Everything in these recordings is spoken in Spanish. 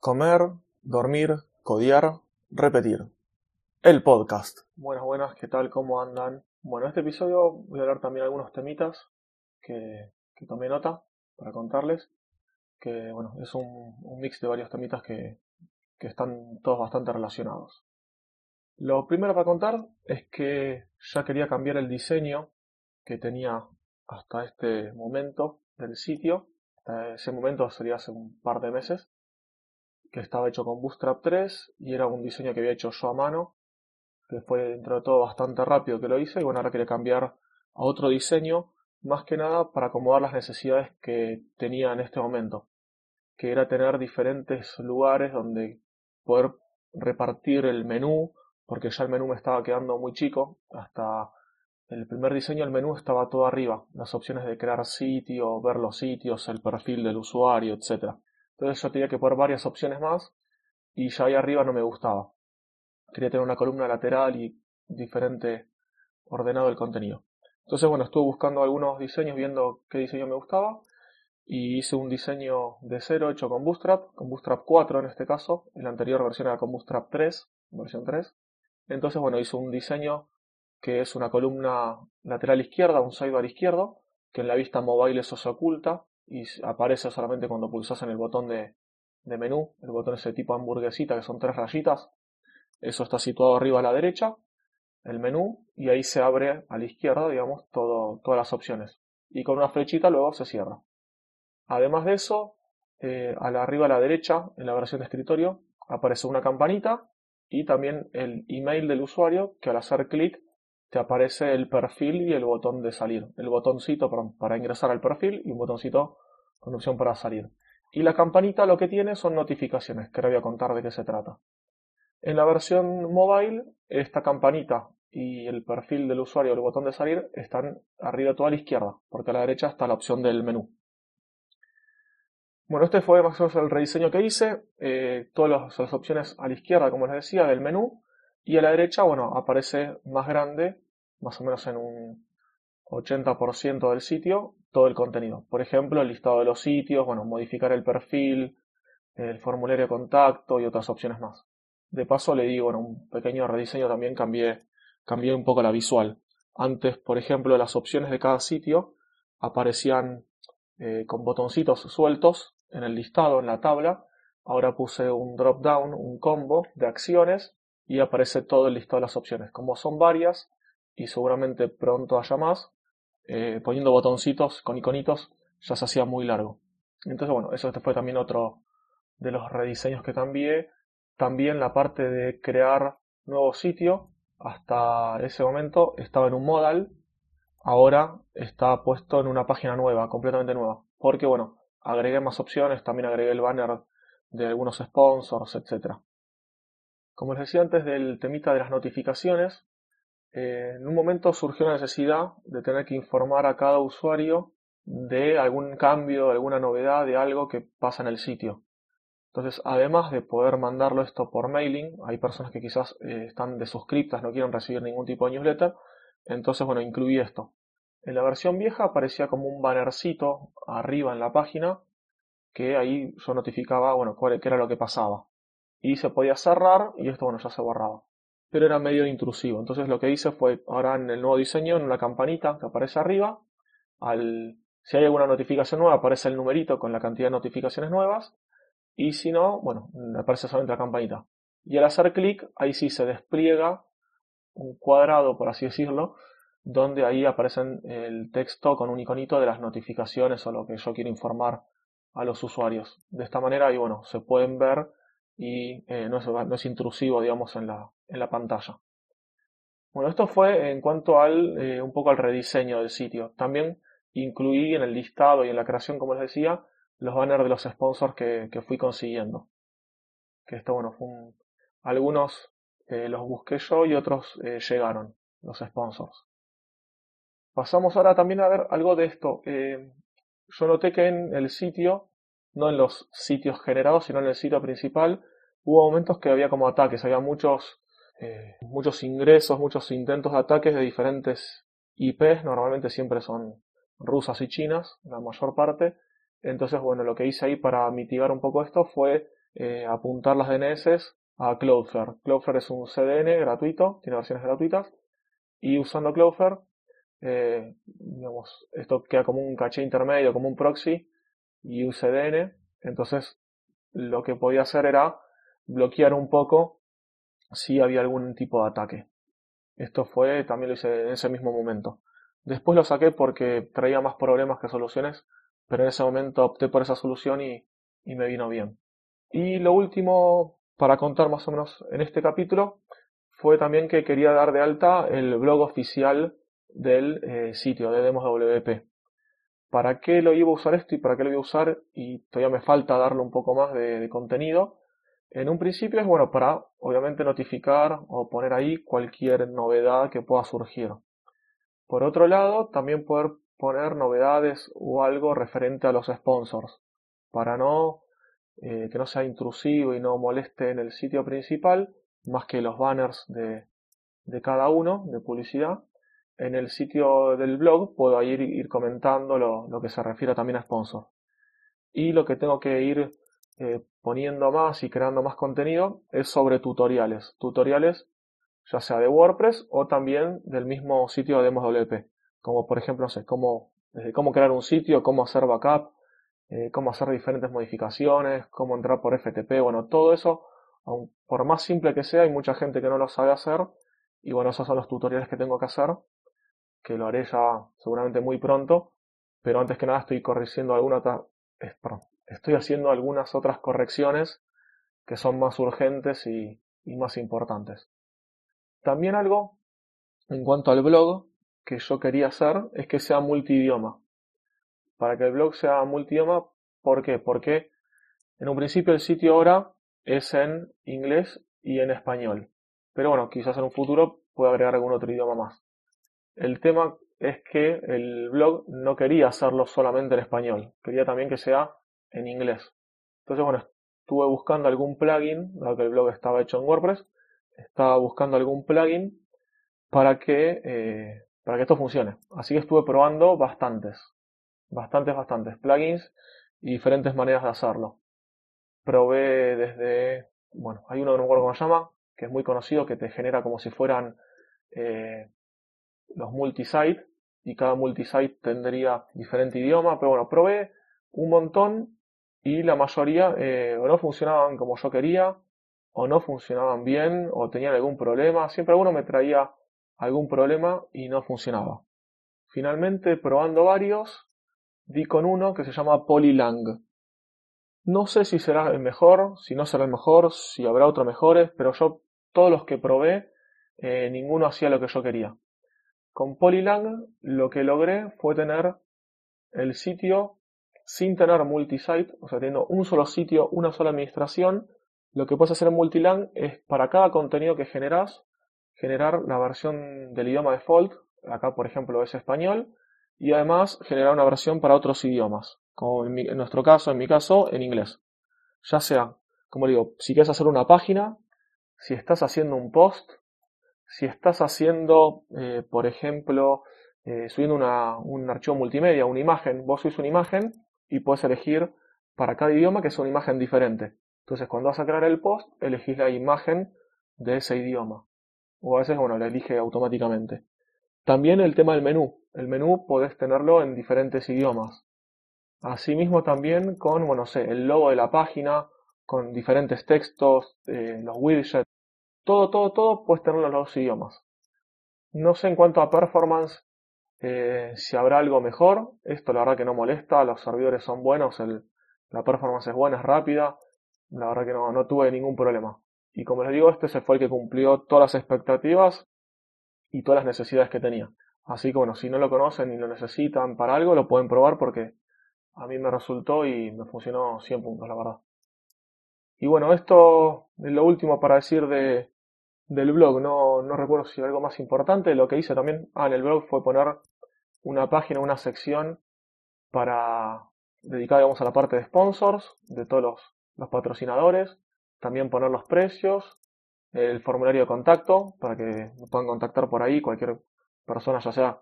Comer, dormir, codiar, repetir. El podcast. Buenas, buenas, ¿qué tal? ¿Cómo andan? Bueno, en este episodio voy a hablar también algunos temitas que, que tomé nota para contarles. Que, bueno, es un, mix de varios temitas que, que están todos bastante relacionados. Lo primero para contar es que ya quería cambiar el diseño que tenía hasta este momento del sitio. Hasta ese momento sería hace un par de meses. Que estaba hecho con Bootstrap 3 y era un diseño que había hecho yo a mano. Que fue dentro de todo bastante rápido que lo hice. Y bueno, ahora quería cambiar a otro diseño. Más que nada para acomodar las necesidades que tenía en este momento. Que era tener diferentes lugares donde poder repartir el menú. Porque ya el menú me estaba quedando muy chico. Hasta el primer diseño del menú estaba todo arriba, las opciones de crear sitio, ver los sitios, el perfil del usuario, etc. Entonces yo tenía que poner varias opciones más y ya ahí arriba no me gustaba. Quería tener una columna lateral y diferente ordenado el contenido. Entonces bueno, estuve buscando algunos diseños, viendo qué diseño me gustaba y hice un diseño de cero hecho con Bootstrap, con Bootstrap 4 en este caso, la anterior versión era con Bootstrap 3, versión 3. Entonces bueno, hice un diseño que es una columna lateral izquierda, un sidebar izquierdo, que en la vista mobile eso se oculta y aparece solamente cuando pulsas en el botón de, menú, el botón ese tipo hamburguesita que son tres rayitas. Eso está situado arriba a la derecha, el menú, y ahí se abre a la izquierda, digamos, todo, todas las opciones. Y con una flechita luego se cierra. Además de eso, eh, a la arriba a la derecha, en la versión de escritorio, aparece una campanita y también el email del usuario que al hacer clic te aparece el perfil y el botón de salir. El botoncito para ingresar al perfil y un botoncito con opción para salir. Y la campanita lo que tiene son notificaciones, que ahora voy a contar de qué se trata. En la versión mobile, esta campanita y el perfil del usuario, el botón de salir, están arriba toda a la izquierda, porque a la derecha está la opción del menú. Bueno, este fue más o menos el rediseño que hice. Eh, todas las opciones a la izquierda, como les decía, del menú. Y a la derecha, bueno, aparece más grande, más o menos en un 80% del sitio, todo el contenido. Por ejemplo, el listado de los sitios, bueno, modificar el perfil, el formulario de contacto y otras opciones más. De paso le digo, bueno, un pequeño rediseño también cambié, cambié un poco la visual. Antes, por ejemplo, las opciones de cada sitio aparecían eh, con botoncitos sueltos en el listado, en la tabla. Ahora puse un drop down, un combo de acciones y aparece todo el listado de las opciones. Como son varias y seguramente pronto haya más, eh, poniendo botoncitos con iconitos ya se hacía muy largo. Entonces, bueno, eso fue también otro de los rediseños que cambié. También la parte de crear nuevo sitio, hasta ese momento estaba en un modal, ahora está puesto en una página nueva, completamente nueva. Porque, bueno, agregué más opciones, también agregué el banner de algunos sponsors, etcétera. Como les decía antes del temita de las notificaciones, eh, en un momento surgió la necesidad de tener que informar a cada usuario de algún cambio, de alguna novedad, de algo que pasa en el sitio. Entonces, además de poder mandarlo esto por mailing, hay personas que quizás eh, están desuscriptas, no quieren recibir ningún tipo de newsletter, entonces, bueno, incluí esto. En la versión vieja aparecía como un bannercito arriba en la página que ahí yo notificaba, bueno, cuál, qué era lo que pasaba y se podía cerrar y esto bueno ya se borraba. Pero era medio intrusivo. Entonces lo que hice fue ahora en el nuevo diseño en una campanita que aparece arriba al si hay alguna notificación nueva aparece el numerito con la cantidad de notificaciones nuevas y si no bueno aparece solamente la campanita. Y al hacer clic ahí sí se despliega un cuadrado por así decirlo donde ahí aparecen el texto con un iconito de las notificaciones o lo que yo quiero informar a los usuarios. De esta manera y bueno se pueden ver y eh, no, es, no, es, intrusivo, digamos, en la, en la pantalla. Bueno, esto fue en cuanto al, eh, un poco al rediseño del sitio. También incluí en el listado y en la creación, como les decía, los banners de los sponsors que, que fui consiguiendo. Que esto, bueno, fue algunos eh, los busqué yo y otros llegaron, los sponsors. Pasamos ahora también a ver algo de esto. yo noté que en el sitio no en los sitios generados, sino en el sitio principal, hubo momentos que había como ataques, había muchos, eh, muchos ingresos, muchos intentos de ataques de diferentes IPs, normalmente siempre son rusas y chinas, la mayor parte. Entonces, bueno, lo que hice ahí para mitigar un poco esto fue eh, apuntar las DNS a Cloudflare. Cloudflare es un CDN gratuito, tiene versiones gratuitas, y usando Cloudflare, eh, digamos, esto queda como un caché intermedio, como un proxy y un CDN. Entonces, lo que podía hacer era bloquear un poco si había algún tipo de ataque. Esto fue, también lo hice en ese mismo momento. Después lo saqué porque traía más problemas que soluciones, pero en ese momento opté por esa solución y, y me vino bien. Y lo último para contar más o menos en este capítulo fue también que quería dar de alta el blog oficial del eh, sitio de Demos WP. ¿Para qué lo iba a usar esto y para qué lo iba a usar? Y todavía me falta darle un poco más de, contenido. En un principio es bueno para obviamente notificar o poner ahí cualquier novedad que pueda surgir. Por otro lado, también poder poner novedades o algo referente a los sponsors, para no eh, que no sea intrusivo y no moleste en el sitio principal, más que los banners de, de cada uno de publicidad. En el sitio del blog puedo ir, ir comentando lo, que se refiere también a sponsor. Y lo que tengo que ir eh, poniendo más y creando más contenido es sobre tutoriales. Tutoriales ya sea de WordPress o también del mismo sitio de WP. Como por ejemplo, no sé, cómo, desde cómo crear un sitio, cómo hacer backup, eh, cómo hacer diferentes modificaciones, cómo entrar por FTP, bueno, todo eso, por más simple que sea, hay mucha gente que no lo sabe hacer. Y bueno, esos son los tutoriales que tengo que hacer, que lo haré ya seguramente muy pronto. Pero antes que nada estoy corrigiendo alguna estoy haciendo algunas otras correcciones que son más urgentes y, y más importantes. También algo en cuanto al blog que yo quería hacer es que sea multidioma para que el blog sea multidioma. ¿Por qué? Porque en un principio el sitio ahora es en inglés y en español. Pero bueno, quizás en un futuro pueda agregar algún otro idioma más. El tema es que el blog no quería hacerlo solamente en español, quería también que sea en inglés. Entonces, bueno, estuve buscando algún plugin, dado que el blog estaba hecho en WordPress, estaba buscando algún plugin para que, eh, para que esto funcione. Así que estuve probando bastantes bastantes, bastantes plugins y diferentes maneras de hacerlo. Probé desde, bueno, hay uno que no recuerdo cómo se llama, que es muy conocido, que te genera como si fueran eh, los multisite y cada multisite tendría diferente idioma, pero bueno, probé un montón y la mayoría eh, o no funcionaban como yo quería, o no funcionaban bien, o tenían algún problema. Siempre alguno me traía algún problema y no funcionaba. Finalmente, probando varios, di con uno que se llama Polylang. No sé si será el mejor, si no será el mejor, si habrá otros mejores, pero yo todos los que probé, eh, ninguno hacía lo que yo quería. Con Polylang lo que logré fue tener el sitio sin tener multisite, o sea, teniendo un solo sitio, una sola administración. Lo que puedes hacer en Multilang es para cada contenido que generas, generar la versión del idioma default, acá por ejemplo es español, y además generar una versión para otros idiomas, como en, nuestro caso, en mi caso, en inglés. Ya sea, como digo, si quieres hacer una página, si estás haciendo un post, si estás haciendo, eh, por ejemplo, eh, subiendo un archivo multimedia, una imagen, vos subís una imagen y puedes elegir para cada idioma que sea una imagen diferente. Entonces, cuando vas a crear el post, elegís la imagen de ese idioma. O a veces, bueno, la elige automáticamente. También el tema del menú. El menú podés tenerlo en diferentes idiomas. Asimismo también con, bueno, sé, el logo de la página, con diferentes textos, eh, los widgets, todo, todo, todo puedes tenerlo en los dos idiomas. No sé en cuanto a performance eh, si habrá algo mejor. Esto la verdad que no molesta, los servidores son buenos, la performance es buena, es rápida. La verdad que no, no tuve ningún problema. Y como les digo, este se fue el que cumplió todas las expectativas y todas las necesidades que tenía. Así que bueno, si no lo conocen y lo necesitan para algo, lo pueden probar porque a mí me resultó y me funcionó 100 puntos, la verdad. Y bueno, esto es lo último para decir de, del blog. No, no recuerdo si algo más importante. Lo que hice también ah, en el blog fue poner una página, una sección para digamos, a la parte de sponsors, de todos los, los patrocinadores. También poner los precios, el formulario de contacto para que me puedan contactar por ahí cualquier persona, ya sea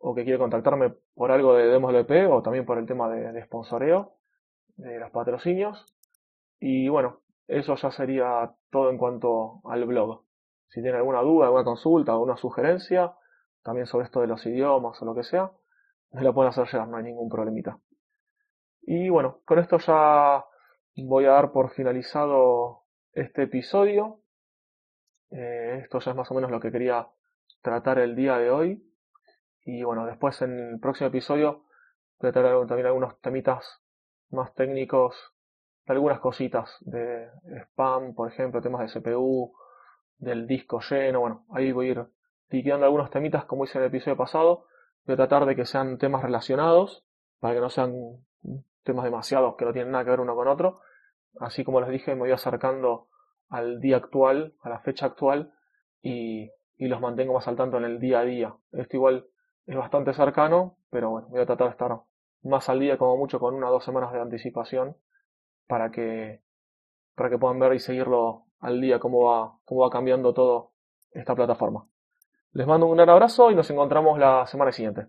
o que quiere contactarme por algo de DemosLP o también por el tema de, de sponsoreo, de los patrocinios. Y bueno, eso ya sería todo en cuanto al blog. Si tienen alguna duda, alguna consulta, alguna sugerencia, también sobre esto de los idiomas o lo que sea, me lo pueden hacer llegar, no hay ningún problemita. Y bueno, con esto ya voy a dar por finalizado este episodio. Eh, esto ya es más o menos lo que quería tratar el día de hoy. Y bueno, después en el próximo episodio voy a tratar también algunos temitas más técnicos, algunas cositas de spam, por ejemplo, temas de CPU, del disco lleno. Bueno, ahí voy a ir liquidando algunos temitas como hice en el episodio pasado. Voy a tratar de que sean temas relacionados, para que no sean temas demasiados que no tienen nada que ver uno con otro. Así como les dije, me voy acercando al día actual, a la fecha actual, y, y los mantengo más al tanto en el día a día. Esto igual es bastante cercano, pero bueno, voy a tratar de estar más al día como mucho con una o dos semanas de anticipación para que, para que puedan ver y seguirlo al día cómo va, cómo va cambiando todo esta plataforma. Les mando un gran abrazo y nos encontramos la semana siguiente.